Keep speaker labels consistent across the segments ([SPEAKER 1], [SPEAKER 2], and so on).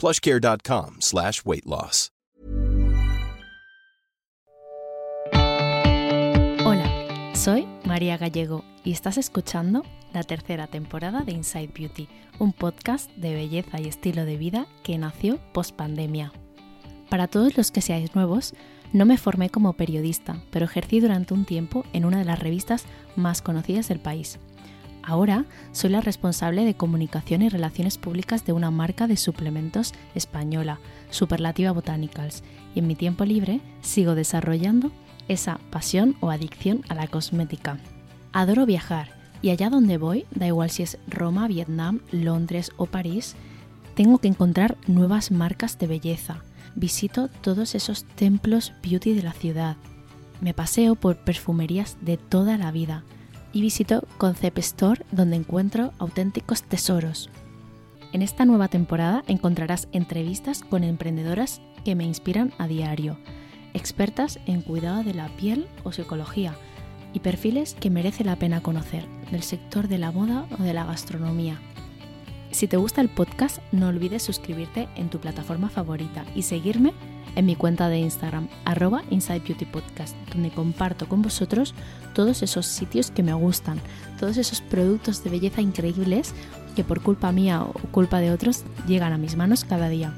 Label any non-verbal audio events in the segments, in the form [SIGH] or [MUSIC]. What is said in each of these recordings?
[SPEAKER 1] plushcare.com slash weight loss.
[SPEAKER 2] Hola, soy María Gallego y estás escuchando la tercera temporada de Inside Beauty, un podcast de belleza y estilo de vida que nació post pandemia. Para todos los que seáis nuevos, no me formé como periodista, pero ejercí durante un tiempo en una de las revistas más conocidas del país. Ahora soy la responsable de comunicación y relaciones públicas de una marca de suplementos española, Superlativa Botanicals, y en mi tiempo libre sigo desarrollando esa pasión o adicción a la cosmética. Adoro viajar y allá donde voy, da igual si es Roma, Vietnam, Londres o París, tengo que encontrar nuevas marcas de belleza. Visito todos esos templos beauty de la ciudad. Me paseo por perfumerías de toda la vida y visito Concept Store donde encuentro auténticos tesoros. En esta nueva temporada encontrarás entrevistas con emprendedoras que me inspiran a diario, expertas en cuidado de la piel o psicología y perfiles que merece la pena conocer del sector de la moda o de la gastronomía. Si te gusta el podcast, no olvides suscribirte en tu plataforma favorita y seguirme en mi cuenta de Instagram, arroba Inside Beauty Podcast, donde comparto con vosotros todos esos sitios que me gustan, todos esos productos de belleza increíbles que por culpa mía o culpa de otros llegan a mis manos cada día.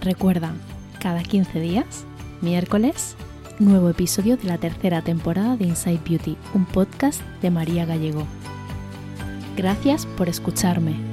[SPEAKER 2] Recuerda, cada 15 días, miércoles, nuevo episodio de la tercera temporada de Inside Beauty, un podcast de María Gallego. Gracias por escucharme.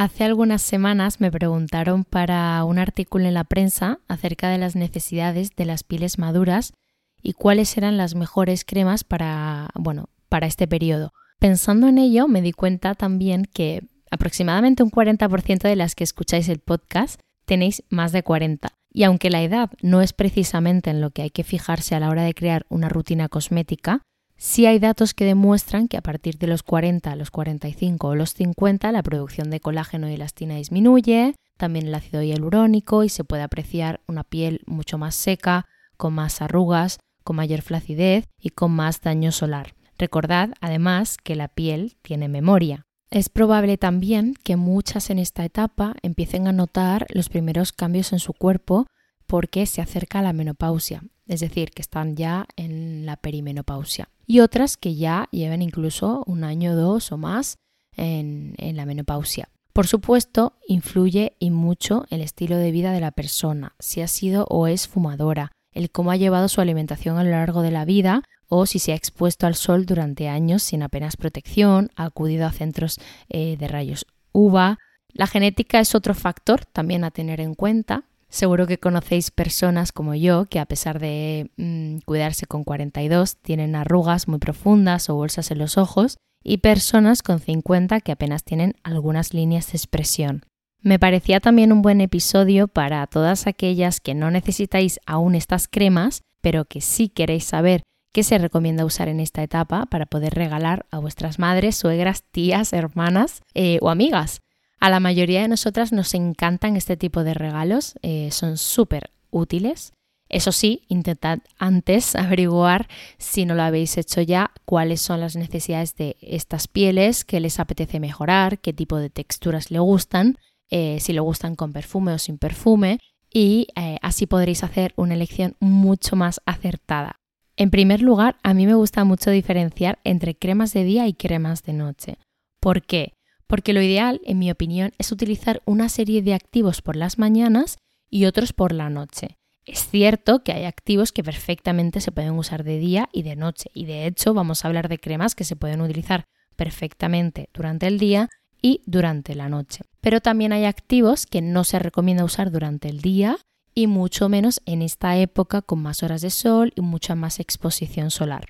[SPEAKER 2] Hace algunas semanas me preguntaron para un artículo en la prensa acerca de las necesidades de las pieles maduras y cuáles eran las mejores cremas para, bueno, para este periodo. Pensando en ello, me di cuenta también que aproximadamente un 40% de las que escucháis el podcast tenéis más de 40. Y aunque la edad no es precisamente en lo que hay que fijarse a la hora de crear una rutina cosmética, Sí hay datos que demuestran que a partir de los 40, los 45 o los 50 la producción de colágeno y elastina disminuye, también el ácido hialurónico y se puede apreciar una piel mucho más seca, con más arrugas, con mayor flacidez y con más daño solar. Recordad además que la piel tiene memoria. Es probable también que muchas en esta etapa empiecen a notar los primeros cambios en su cuerpo porque se acerca la menopausia, es decir, que están ya en la perimenopausia y otras que ya lleven incluso un año, dos o más en, en la menopausia. Por supuesto, influye y mucho el estilo de vida de la persona, si ha sido o es fumadora, el cómo ha llevado su alimentación a lo largo de la vida o si se ha expuesto al sol durante años sin apenas protección, ha acudido a centros eh, de rayos UVA. La genética es otro factor también a tener en cuenta, Seguro que conocéis personas como yo que a pesar de mm, cuidarse con 42 tienen arrugas muy profundas o bolsas en los ojos y personas con 50 que apenas tienen algunas líneas de expresión. Me parecía también un buen episodio para todas aquellas que no necesitáis aún estas cremas, pero que sí queréis saber que se recomienda usar en esta etapa para poder regalar a vuestras madres, suegras, tías, hermanas eh, o amigas. A la mayoría de nosotras nos encantan este tipo de regalos, eh, son súper útiles. Eso sí, intentad antes [LAUGHS] averiguar, si no lo habéis hecho ya, cuáles son las necesidades de estas pieles, qué les apetece mejorar, qué tipo de texturas le gustan, eh, si le gustan con perfume o sin perfume, y así podréis hacer una elección mucho más acertada. En primer lugar, a mí me gusta mucho diferenciar entre cremas de día y cremas de noche. ¿Por qué? Porque lo ideal, en mi opinión, es utilizar una serie de activos por las mañanas y otros por la noche. Es cierto que hay activos que perfectamente se pueden usar de día y de noche, y de hecho vamos a hablar de cremas que se pueden utilizar perfectamente durante el día y durante la noche. Pero también hay activos que no se recomienda usar durante el día y mucho menos en esta época con más horas de sol y mucha más exposición solar.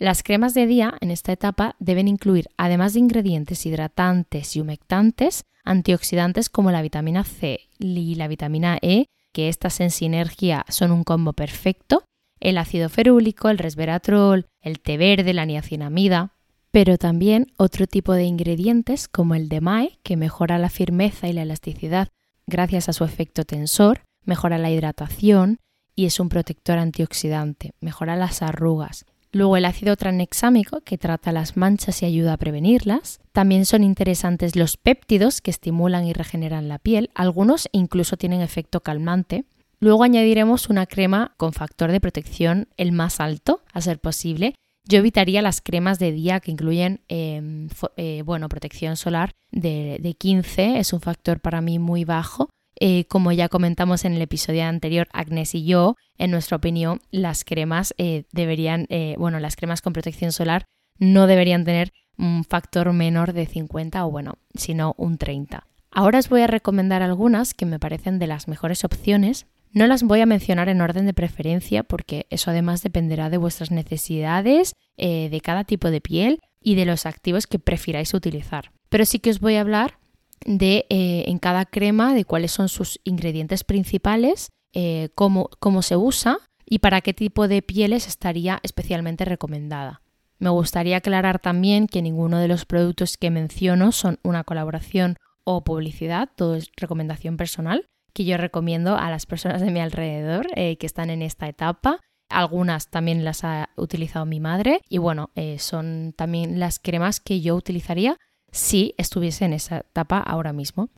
[SPEAKER 2] Las cremas de día en esta etapa deben incluir, además de ingredientes hidratantes y humectantes, antioxidantes como la vitamina C y la vitamina E, que estas en sinergia son un combo perfecto, el ácido ferúlico, el resveratrol, el té verde, la niacinamida, pero también otro tipo de ingredientes como el DMAE, que mejora la firmeza y la elasticidad gracias a su efecto tensor, mejora la hidratación y es un protector antioxidante, mejora las arrugas. Luego el ácido tranexámico, que trata las manchas y ayuda a prevenirlas. También son interesantes los péptidos, que estimulan y regeneran la piel. Algunos incluso tienen efecto calmante. Luego añadiremos una crema con factor de protección el más alto, a ser posible. Yo evitaría las cremas de día que incluyen em, eh, bueno, protección solar de, de 15, es un factor para mí muy bajo eh, como ya comentamos en el episodio anterior, Agnes y yo, en nuestra opinión, las cremas eh, deberían, eh, bueno, las cremas con protección solar no deberían tener un factor menor de 50 o bueno, sino un 30. Ahora os voy a recomendar algunas que me parecen de las mejores opciones. No las voy a mencionar en orden de preferencia porque eso además dependerá de vuestras necesidades, de cada tipo de piel y de los activos que prefiráis utilizar. Pero sí que os voy a hablar de eh, en cada crema de cuáles son sus ingredientes principales, eh, cómo, cómo se usa y para qué tipo de pieles estaría especialmente recomendada. Me gustaría aclarar también que ninguno de los productos que menciono son una colaboración o publicidad, todo es recomendación personal que yo recomiendo a las personas de mi alrededor eh, que están en esta etapa. Algunas también las ha utilizado mi madre y bueno, son también las cremas que yo utilizaría si estuviese en esa etapa ahora mismo.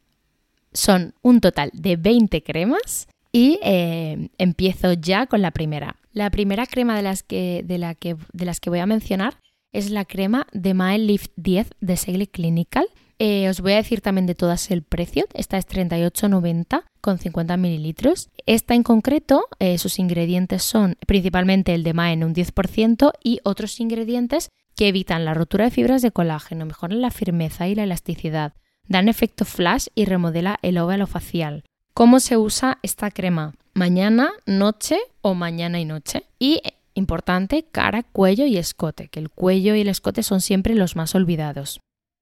[SPEAKER 2] Son un total de 20 cremas y eh, empiezo ya con la primera. La primera crema de las que, de las que voy a mencionar es la crema de Mae Lift 10 de Segle Clinical. Eh, os voy a decir también de todas el precio. Esta es 38,90 con 50 mililitros. Esta en concreto, eh, sus ingredientes son principalmente el de Mae en un 10% y otros ingredientes que evitan la rotura de fibras de colágeno, mejoran la firmeza y la elasticidad, dan efecto flash y remodela el óvalo facial. ¿Cómo se usa esta crema? Mañana, noche o mañana y noche. Y importante, cara, cuello y escote, que el cuello y el escote son siempre los más olvidados.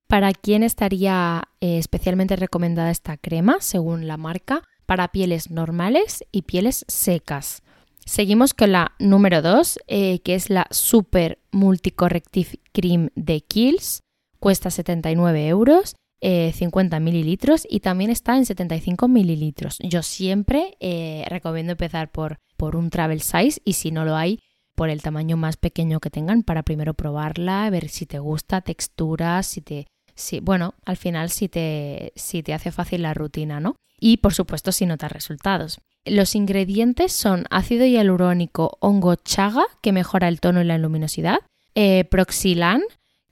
[SPEAKER 2] ¿Para quién estaría eh, especialmente recomendada esta crema, según la marca? Para pieles normales y pieles secas. Seguimos con la número 2, eh, que es la Super Multicorrective Cream de Kills. Cuesta 79 euros, 50 eh, mililitros y también está en 75 mililitros. Yo siempre eh, recomiendo empezar por, por un travel size y si no lo hay, por el tamaño más pequeño que tengan para primero probarla, ver si te gusta, textura, si te... Si, bueno, al final si te, si te hace fácil la rutina, ¿no? Y por supuesto si notas resultados. Los ingredientes son ácido hialurónico hongo chaga, que mejora el tono y la luminosidad, eh, proxilan,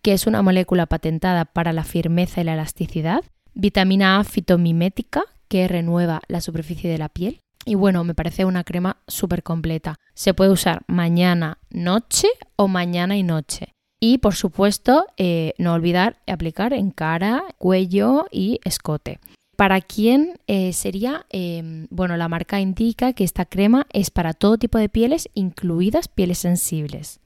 [SPEAKER 2] que es una molécula patentada para la firmeza y la elasticidad, vitamina A fitomimética, que renueva la superficie de la piel. Y bueno, me parece una crema súper completa. Se puede usar mañana, noche o mañana y noche. Y por supuesto, eh, no olvidar aplicar en cara, cuello y escote. ¿Para quién eh, sería? Em, bueno, la marca indica que esta crema es para todo tipo de pieles, incluidas pieles sensibles.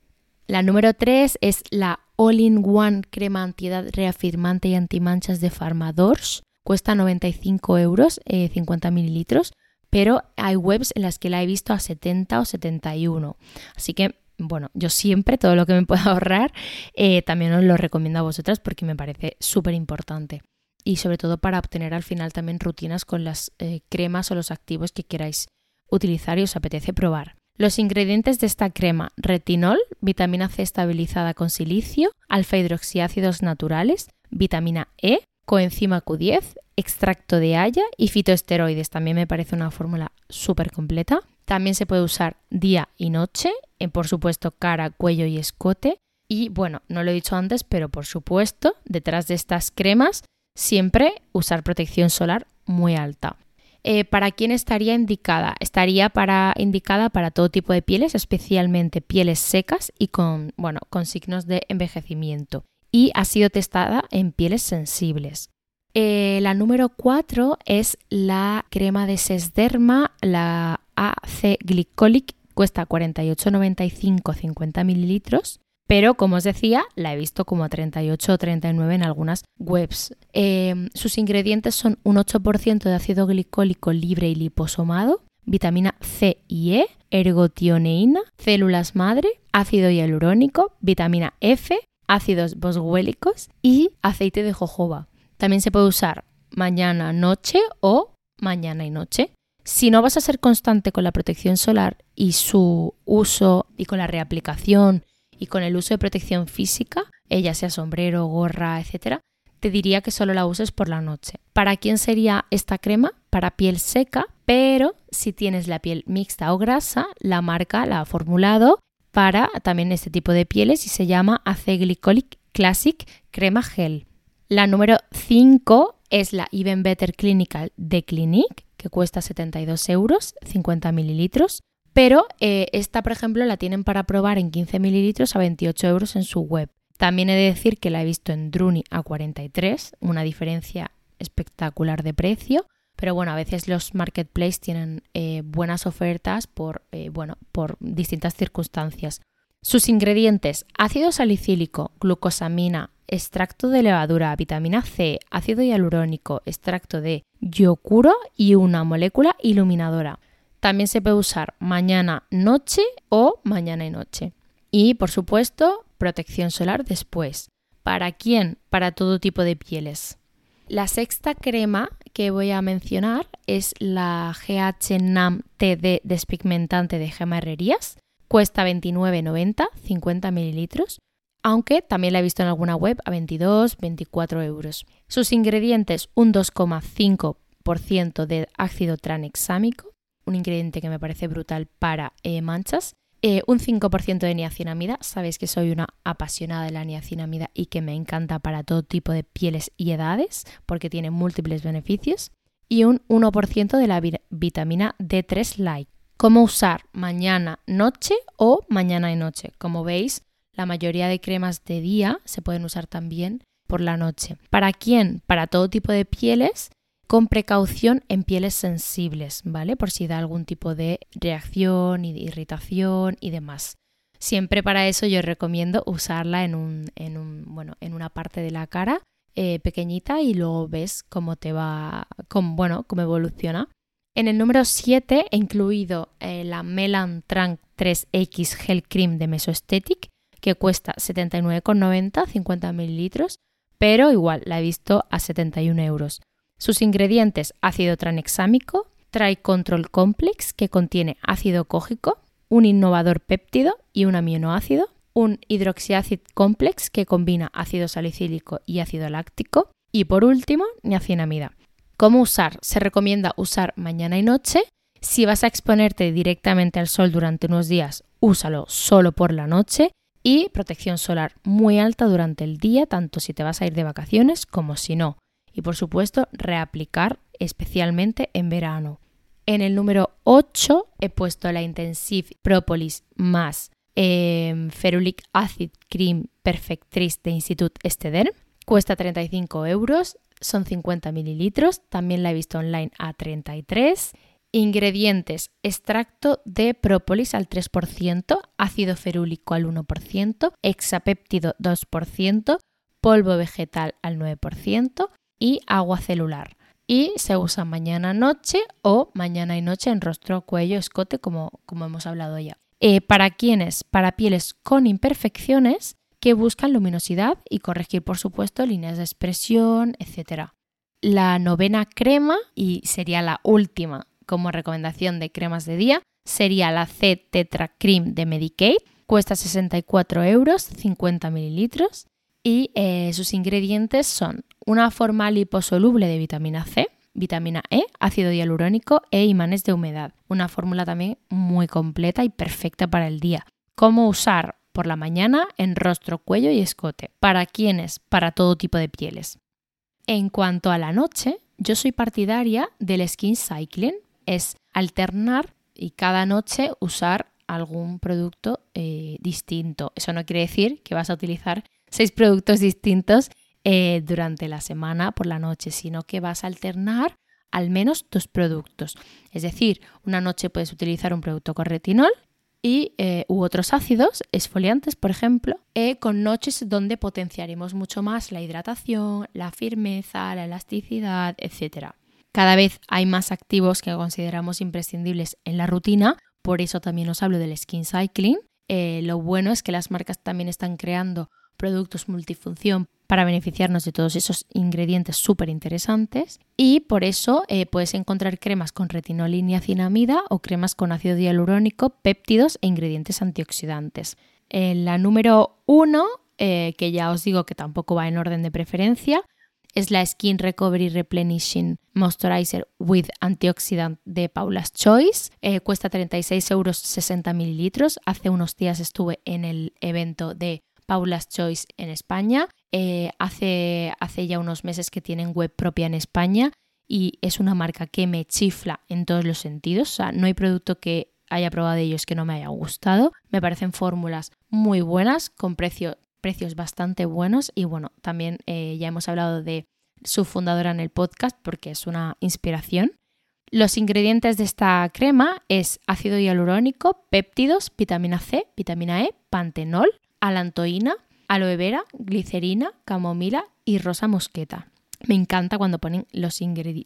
[SPEAKER 2] La número 3 es la All-in-One crema antiedad reafirmante y antimanchas de Pharmadors. Cuesta 95 euros, 50 eh, mililitros, pero hay webs en las que la he visto a 70 o 71. Así que bueno, yo siempre todo lo que me pueda ahorrar, eh, también os lo recomiendo a vosotras porque me parece súper importante. Y sobre todo para obtener al final también rutinas con las eh, cremas o los activos que queráis utilizar y os apetece probar. Los ingredientes de esta crema, retinol, vitamina C estabilizada con silicio, alfa hidroxiácidos naturales, vitamina E, coenzima Q10, extracto de haya y fitoesteroides. También me parece una fórmula súper completa. También se puede usar día y noche, en por supuesto cara, cuello y escote. Y bueno, no lo he dicho antes, pero por supuesto, detrás de estas cremas, siempre usar protección solar muy alta. Eh, ¿Para quién estaría indicada? Estaría para, indicada para todo tipo de pieles, especialmente pieles secas y con, bueno, con signos de envejecimiento. Y ha sido testada en pieles sensibles. Eh, la número 4 es la crema de Sesderma, la AC Glycolic, cuesta 48,95 50 mililitros pero como os decía, la he visto como a 38 o 39 en algunas webs. Em, sus ingredientes son un 8% de ácido glicólico libre y liposomado, vitamina C y E, ergotioneína, células madre, ácido hialurónico, vitamina F, ácidos boswellicos y aceite de jojoba. También se puede usar mañana, noche o mañana y noche. Si no vas a ser constante con la protección solar y su uso y con la reaplicación y con el uso de protección física, ella sea sombrero, gorra, etcétera, te diría que solo la uses por la noche. ¿Para quién sería esta crema? Para piel seca, pero si tienes la piel mixta o grasa, la marca la ha formulado para también este tipo de pieles y se llama Aceglicolic Classic Crema Gel. La número 5 es la Even Better Clinical de Clinique, que cuesta 72 euros, 50 mililitros. Pero eh, esta, por ejemplo, la tienen para probar en 15 mililitros a 28 euros en su web. También he de decir que la he visto en Druni a 43, una diferencia espectacular de precio. Pero bueno, a veces los marketplaces tienen eh, buenas ofertas por, eh, bueno, por distintas circunstancias. Sus ingredientes: ácido salicílico, glucosamina, extracto de levadura, vitamina C, ácido hialurónico, extracto de yocuro y una molécula iluminadora. También se puede usar mañana, noche o mañana y noche. Y por supuesto, protección solar después. ¿Para quién? Para todo tipo de pieles. La sexta crema que voy a mencionar es la GH NAM TD despigmentante de Gema Herrerías. Cuesta 29,90, 50 mililitros, aunque también la he visto en alguna web a 22, 24 euros. Sus ingredientes, un 2,5% de ácido tranexámico, un ingrediente que me parece brutal para eh, manchas. Eh, un 5% de niacinamida, sabéis que soy una apasionada de la niacinamida y que me encanta para todo tipo de pieles y edades porque tiene múltiples beneficios. Y un 1% de la vitamina D3 Light. ¿Cómo usar mañana, noche o mañana y noche? Como veis, la mayoría de cremas de día se pueden usar también por la noche. ¿Para quién? Para todo tipo de pieles con precaución en pieles sensibles, ¿vale? Por si da algún tipo de reacción y irritación y demás. Siempre para eso yo recomiendo usarla en, un, en, un, bueno, en una parte de la cara eh, pequeñita y luego ves cómo te va, cómo, bueno, cómo evoluciona. En el número 7 he incluido eh, la Melan Trank 3X Gel Cream de Mesoesthetic, que cuesta 79,90, 50 mililitros, pero igual la he visto a 71 euros. Sus ingredientes, ácido tranexámico, Tricontrol Complex, que contiene ácido cógico, un innovador péptido y un aminoácido, un hidroxiácido complex que combina ácido salicílico y ácido láctico y por último, niacinamida. ¿Cómo usar? Se recomienda usar mañana y noche. Si vas a exponerte directamente al sol durante unos días, úsalo solo por la noche y protección solar muy alta durante el día, tanto si te vas a ir de vacaciones como si no y por supuesto reaplicar especialmente en verano. En el número 8 he puesto la Intensive Propolis más eh, Ferulic Acid Cream Perfectrice de Institut Esteder. Cuesta 35 euros, son 50 mililitros, también la he visto online a 33. Ingredientes: extracto de própolis al 3%, ácido ferúlico al 1%, hexapéptido 2%, polvo vegetal al 9%, y agua celular. Y se usa mañana noche o mañana y noche en rostro, cuello, escote, como, como hemos hablado ya. Eh, ¿Para quiénes? Para pieles con imperfecciones que buscan luminosidad y corregir, por supuesto, líneas de expresión, etc. La novena crema, y sería la última como recomendación de cremas de día, sería la C Tetra Cream de Medicaid. Cuesta 64 euros, 50 mililitros. Y eh, sus ingredientes son una forma liposoluble de vitamina C, vitamina E, ácido hialurónico e imanes de humedad. Una fórmula también muy completa y perfecta para el día. ¿Cómo usar? Por la mañana en rostro, cuello y escote. ¿Para quiénes? Para todo tipo de pieles. En cuanto a la noche, yo soy partidaria del skin cycling. Es alternar y cada noche usar algún producto eh, distinto. Eso no quiere decir que vas a utilizar seis productos distintos eh, durante la semana por la noche, sino que vas a alternar al menos dos productos. Es decir, una noche puedes utilizar un producto con retinol y eh, u otros ácidos esfoliantes, por ejemplo, eh, con noches donde potenciaremos mucho más la hidratación, la firmeza, la elasticidad, etc. Cada vez hay más activos que consideramos imprescindibles en la rutina, por eso también os hablo del skin cycling. lo bueno es que las marcas también están creando productos multifunción para beneficiarnos de todos esos ingredientes súper interesantes y por eso eh, puedes encontrar cremas con retinol y niacinamida o cremas con ácido hialurónico, péptidos e ingredientes antioxidantes. En la número uno, eh, que ya os digo que tampoco va en orden de preferencia, es la Skin Recovery Replenishing Moisturizer with Antioxidant de Paula's Choice. Eh, cuesta 36 euros 60 mililitros. Hace unos días estuve en el evento de Paula's Choice en España. Eh, hace, hace ya unos meses que tienen web propia en España y es una marca que me chifla en todos los sentidos. O sea, no hay producto que haya probado de ellos que no me haya gustado. Me parecen fórmulas muy buenas, con precios bastante buenos. Y bueno, también eh, ya hemos hablado de su fundadora en el podcast porque es una inspiración. Los ingredientes de esta crema es ácido hialurónico, péptidos, vitamina C, vitamina E, pantenol, alantoína, aloe vera, glicerina, camomila y rosa mosqueta. Me encanta cuando ponen los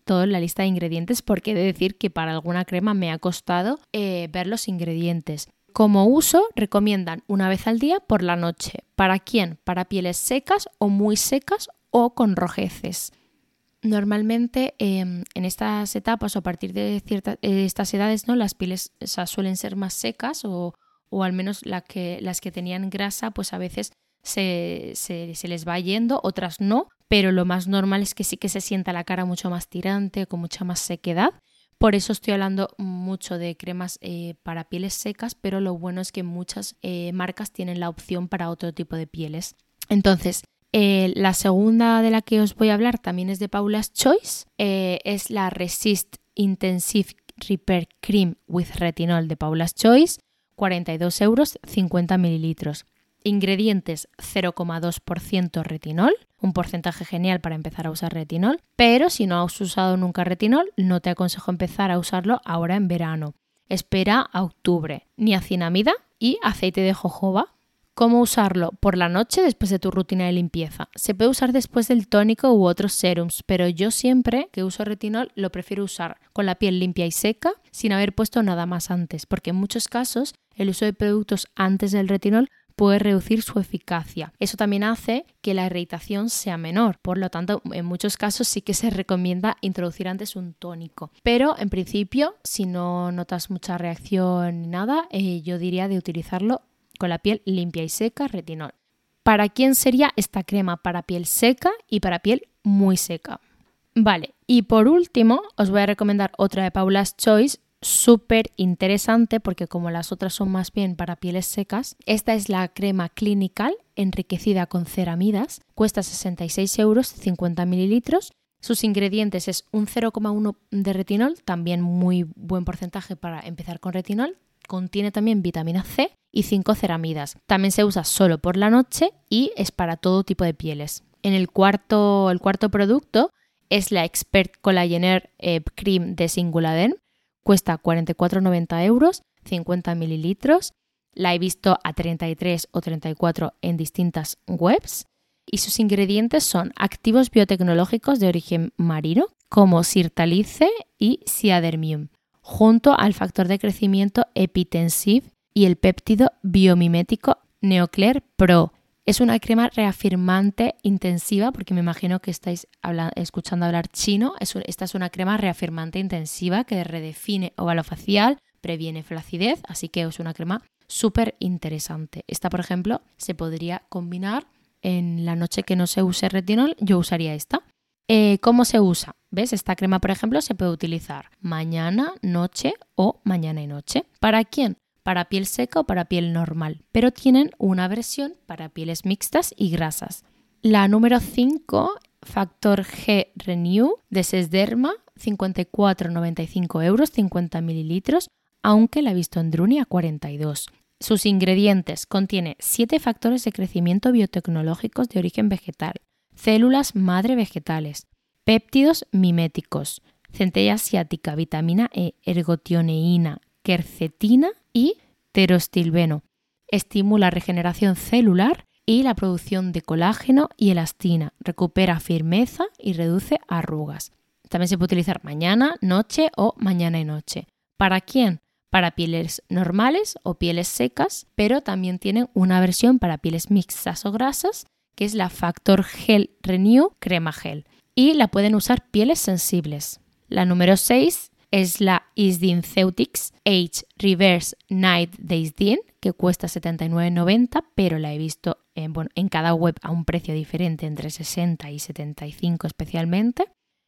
[SPEAKER 2] todo en la lista de ingredientes porque he de decir que para alguna crema me ha costado eh, ver los ingredientes. Como uso, recomiendan una vez al día por la noche. ¿Para quién? Para pieles secas o muy secas o con rojeces. Normalmente em, en estas etapas o a partir de ciertas estas edades, ¿no? Las pieles suelen ser más secas o, o al menos que, las que tenían grasa, pues a veces se, se, les va yendo, otras no, pero lo más normal es que sí que se sienta la cara mucho más tirante, con mucha más sequedad. Por eso estoy hablando mucho de cremas eh, para pieles secas, pero lo bueno es que muchas eh, marcas tienen la opción para otro tipo de pieles. Entonces, eh, la segunda de la que os voy a hablar también es de Paula's Choice, es la Resist Intensive Repair Cream with Retinol de Paula's Choice. 42 euros 50 mililitros. Ingredientes 0,2% retinol, un porcentaje genial para empezar a usar retinol, pero si no has usado nunca retinol, no te aconsejo empezar a usarlo ahora en verano. Espera a octubre. Niacinamida y aceite de jojoba ¿Cómo usarlo? Por la noche después de tu rutina de limpieza. Se puede usar después del tónico u otros serums, pero yo siempre que uso retinol lo prefiero usar con la piel limpia y seca sin haber puesto nada más antes, porque en muchos casos el uso de productos antes del retinol puede reducir su eficacia. Eso también hace que la irritación sea menor. Por lo tanto, en muchos casos sí que se recomienda introducir antes un tónico. Pero en principio, si no notas mucha reacción ni nada, eh, yo diría de utilizarlo con la piel limpia y seca, retinol. ¿Para quién sería esta crema? Para piel seca y para piel muy seca. Vale, y por último os voy a recomendar otra de Paula's Choice, súper interesante porque como las otras son más bien para pieles secas, esta es la crema Clinical enriquecida con ceramidas, cuesta 66 euros, 50 mililitros. Sus ingredientes es un 0,1 de retinol, también muy buen porcentaje para empezar con retinol, Contiene también vitamina C y 5 ceramidas. También se usa solo por la noche y es para todo tipo de pieles. En el cuarto, el cuarto producto es la Expert Collagener eh, Cream de Singuladen. Cuesta 44,90 euros, 50 mililitros. La he visto a 33 o 34 en distintas webs. Y sus ingredientes son activos biotecnológicos de origen marino, como sirtalice y siadermium junto al factor de crecimiento epitensive y el péptido biomimético Neoclear Pro. Es una crema reafirmante intensiva, porque me imagino que estáis escuchando hablar chino. esta es una crema reafirmante intensiva que redefine óvalo facial, previene flacidez, así que es una crema súper interesante. Esta, por ejemplo, se podría combinar en la noche que no se use retinol, yo usaría esta. Eh, ¿Cómo se usa? ¿Ves? Esta crema, por ejemplo, se puede utilizar mañana, noche o mañana y noche. ¿Para quién? Para piel seca o para piel normal, pero tienen una versión para pieles mixtas y grasas. La número 5, Factor G Renew de Sesderma, 54,95 euros, 50 mililitros, aunque la he visto en Druni a 42. Sus ingredientes contiene 7 factores de crecimiento biotecnológicos de origen vegetal, células madre vegetales, péptidos miméticos, centella asiática, vitamina E, ergotioneína, quercetina y terostilbeno. Estimula regeneración celular y la producción de colágeno y elastina, recupera firmeza y reduce arrugas. También se puede utilizar mañana, noche o mañana y noche. ¿Para quién? Para pieles normales o pieles secas, pero también tienen una versión para pieles mixtas o grasas que es la Factor Gel Renew Crema Gel. Y la pueden usar pieles sensibles. La número 6 es la Isdin Ceutics Age Reverse Night Daysdin, que cuesta 79,90, pero la he visto en, en cada web a un precio diferente, entre 60 y 75 especialmente.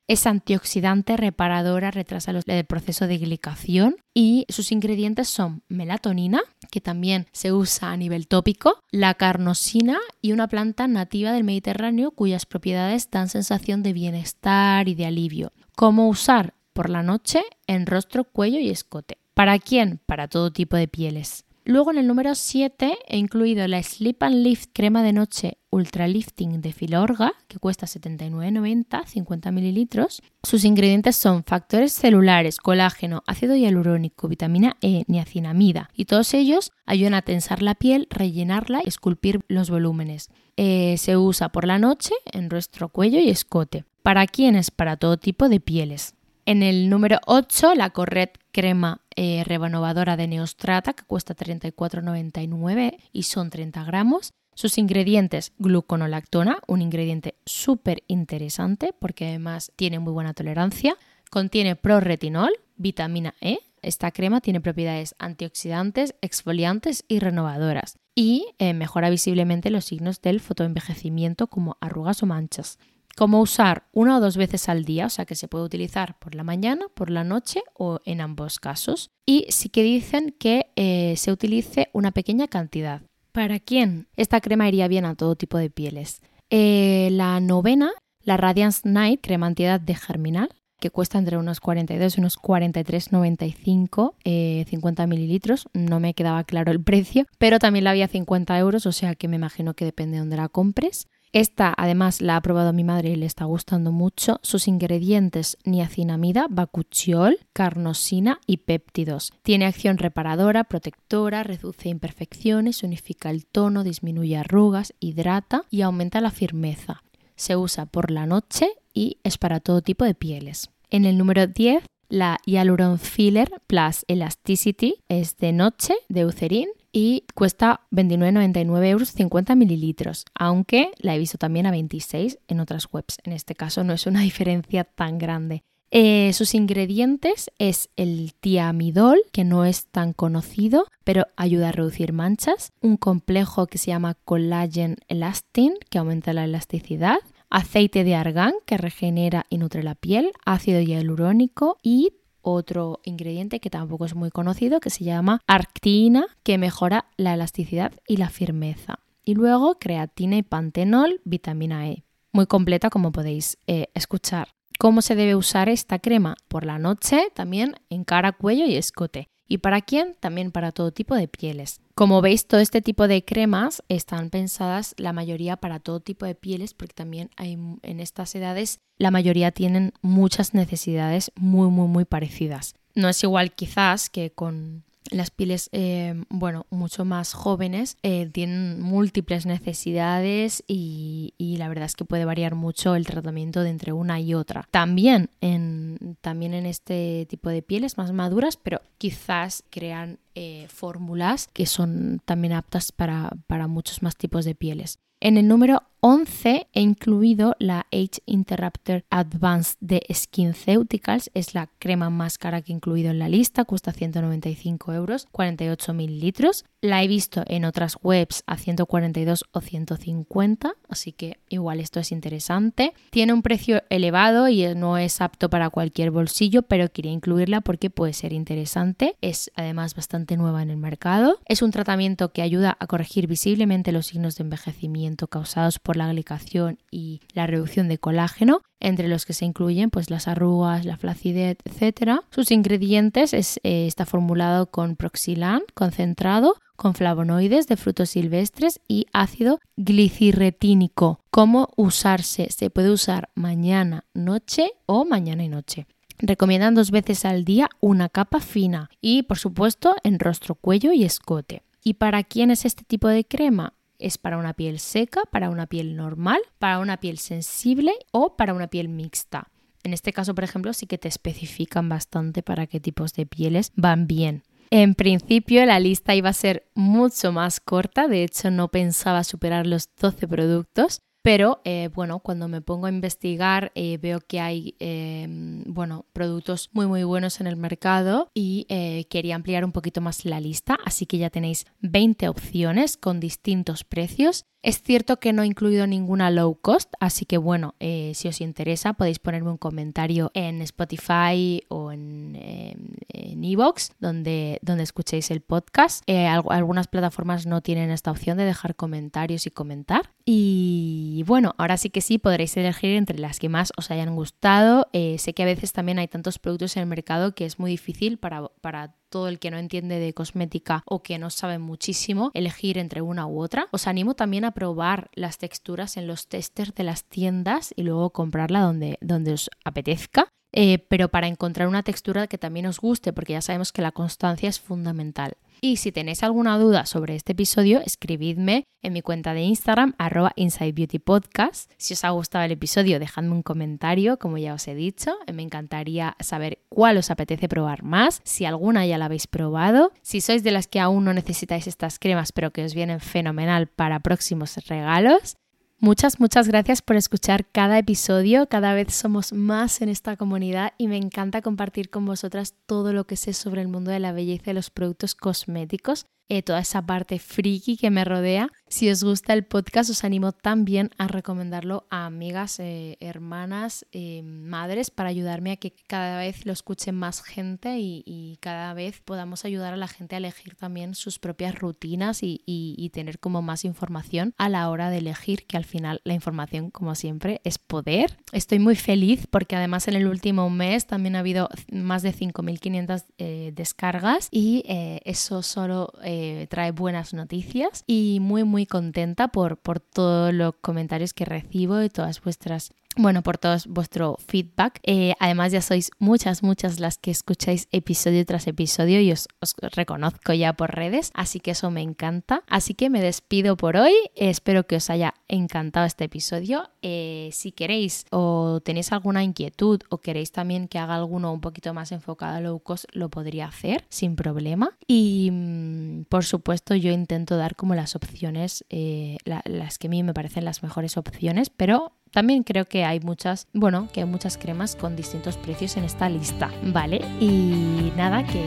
[SPEAKER 2] Es antioxidante, reparadora, retrasa el proceso de glicación y sus ingredientes son melatonina, que también se usa a nivel tópico, la carnosina y una planta nativa del Mediterráneo cuyas propiedades dan sensación de bienestar y de alivio. ¿Cómo usar? Por la noche en rostro, cuello y escote. ¿Para quién? Para todo tipo de pieles. Luego en el número 7 he incluido la Sleep and Lift crema de noche Ultra Lifting de Filorga, que cuesta 79,90, 50 mililitros. Sus ingredientes son factores celulares, colágeno, ácido hialurónico, vitamina E, niacinamida y todos ellos ayudan a tensar la piel, rellenarla y esculpir los volúmenes. Eh, se usa por la noche en nuestro cuello y escote. ¿Para quiénes? Para todo tipo de pieles. En el número 8, la Corret crema eh, renovadora de Neostrata, que cuesta 34,99 y son 30 gramos. Sus ingredientes, gluconolactona, un ingrediente súper interesante porque además tiene muy buena tolerancia. Contiene proretinol, vitamina E. Esta crema tiene propiedades antioxidantes, exfoliantes y renovadoras. Y eh, mejora visiblemente los signos del fotoenvejecimiento como arrugas o manchas. Cómo usar una o dos veces al día, o sea que se puede utilizar por la mañana, por la noche o en ambos casos. Y sí que dicen que eh, se utilice una pequeña cantidad. ¿Para quién? Esta crema iría bien a todo tipo de pieles. Eh, la novena, la Radiance Night, crema antiedad de germinal, que cuesta entre unos 42 y unos 43,95, 50 eh, mililitros. No me quedaba claro el precio, pero también la había 50 euros, o sea que me imagino que depende de dónde la compres. Esta además la ha probado mi madre y le está gustando mucho. Sus ingredientes niacinamida, bacuchiol, carnosina y péptidos. Tiene acción reparadora, protectora, reduce imperfecciones, unifica el tono, disminuye arrugas, hidrata y aumenta la firmeza. Se usa por la noche y es para todo tipo de pieles. En el número 10 la Hyaluron Filler Plus Elasticity es de noche de Eucerin y cuesta 29,99 euros 50 mililitros, aunque la he visto también a 26 en otras webs. En este caso no es una [LAUGHS] diferencia tan grande. Eh, sus ingredientes es el tiamidol, que no es tan conocido, pero ayuda a reducir manchas, un complejo que se llama collagen elastin, que aumenta la elasticidad, aceite de argán, que regenera y nutre la piel, ácido hialurónico y otro ingrediente que tampoco es muy conocido que se llama arctina, que mejora la elasticidad y la firmeza. Y luego creatina y pantenol, vitamina E. Muy completa como podéis eh, escuchar. ¿Cómo se debe usar esta crema? Por la noche, también en cara, cuello y escote. ¿Y para quién? También para todo tipo de pieles. Como veis, todo este tipo de cremas están pensadas la mayoría para todo tipo de pieles porque también hay en estas edades la mayoría tienen muchas necesidades muy muy muy parecidas. No es igual quizás que con las pieles, eh, bueno, mucho más jóvenes eh, tienen múltiples necesidades y, la verdad es que puede variar mucho el tratamiento de entre una y otra. También en también en este tipo de pieles más maduras, pero quizás crean eh, fórmulas que son también aptas para, para muchos más tipos de pieles. En el número 11 he incluido la Age Interrupter Advanced de SkinCeuticals. Es la crema más cara que he incluido en la lista, cuesta 195 euros, 48 mililitros. La he visto en otras webs a 142 o 150, así que igual esto es interesante. Tiene un precio elevado y no es apto para cualquier bolsillo, pero quería incluirla porque puede ser interesante. Es además bastante nueva en el mercado. Es un tratamiento que ayuda a corregir visiblemente los signos de envejecimiento causados por la glicación y la reducción de colágeno, entre los que se incluyen pues, las arrugas, la flacidez, etc. Sus ingredientes es, eh, está formulado con proxilan concentrado, con flavonoides de frutos silvestres y ácido glicirretínico. ¿Cómo usarse? Se puede usar mañana, noche o mañana y noche. Recomiendan dos veces al día una capa fina y, por supuesto, en rostro, cuello y escote. ¿Y para quién es este tipo de crema? Es para una piel seca, para una piel normal, para una piel sensible o para una piel mixta. En este caso, por ejemplo, sí que te especifican bastante para qué tipos de pieles van bien. En principio la lista iba a ser mucho más corta, de hecho no pensaba superar los 12 productos, pero eh, bueno, cuando me pongo a investigar eh, veo que hay em, bueno, productos muy muy buenos en el mercado y eh, quería ampliar un poquito más la lista, así que ya tenéis 20 opciones con distintos precios es cierto que no he incluido ninguna low cost, así que bueno, si os interesa podéis ponerme un comentario en Spotify o en Evox, donde, donde escuchéis el podcast. Algunas plataformas no tienen esta opción de dejar comentarios y comentar. Y bueno, ahora sí que sí podréis elegir entre las que más os hayan gustado. Eh, sé que a veces también hay tantos productos en el mercado que es muy difícil para, para todo el que no entiende de cosmética o que no sabe muchísimo elegir entre una u otra. Os animo también a probar las texturas en los testers de las tiendas y luego comprarla donde, donde os apetezca. Eh, pero para encontrar una textura que también os guste, porque ya sabemos que la constancia es fundamental. Y si tenéis alguna duda sobre este episodio, escribidme en mi cuenta de Instagram, arroba InsideBeautyPodcast. Si os ha gustado el episodio, dejadme un comentario, como ya os he dicho. Me encantaría saber cuál os apetece probar más, si alguna ya la habéis probado, si sois de las que aún no necesitáis estas cremas, pero que os vienen fenomenal para próximos regalos. Muchas, muchas gracias por escuchar cada episodio. Cada vez somos más en esta comunidad y me encanta compartir con vosotras todo lo que sé sobre el mundo de la belleza y los productos cosméticos. Eh, toda esa parte friki que me rodea. Si os gusta el podcast, os animo también a recomendarlo a amigas, eh, hermanas, eh, madres, para ayudarme a que cada vez lo escuche más gente y, cada vez podamos ayudar a la gente a elegir también sus propias rutinas y, y, tener como más información a la hora de elegir, que al final la información, como siempre, es poder. Estoy muy feliz porque además en el último mes también ha habido más de 5.500 descargas y eso solo eh, trae buenas noticias y muy muy contenta por, por todos los comentarios que recibo y todas vuestras bueno, por todo vuestro feedback. Eh, además, ya sois muchas, muchas las que escucháis episodio tras episodio y os, reconozco ya por redes, así que eso me encanta. Así que me despido por hoy. Espero que os haya encantado este episodio. Eh, si queréis o tenéis alguna inquietud o queréis también que haga alguno un poquito más enfocado a low cost, lo podría hacer sin problema. Y mm, por supuesto, yo intento dar como las opciones, eh, las que a mí me parecen las mejores opciones, pero también creo que hay muchas, bueno, que hay muchas cremas con distintos precios en esta lista, ¿vale? Y nada, que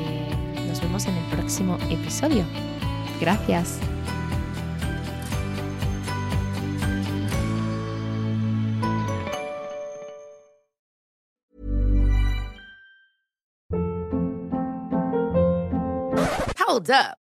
[SPEAKER 2] nos vemos en el próximo episodio. Gracias.
[SPEAKER 3] Hold up.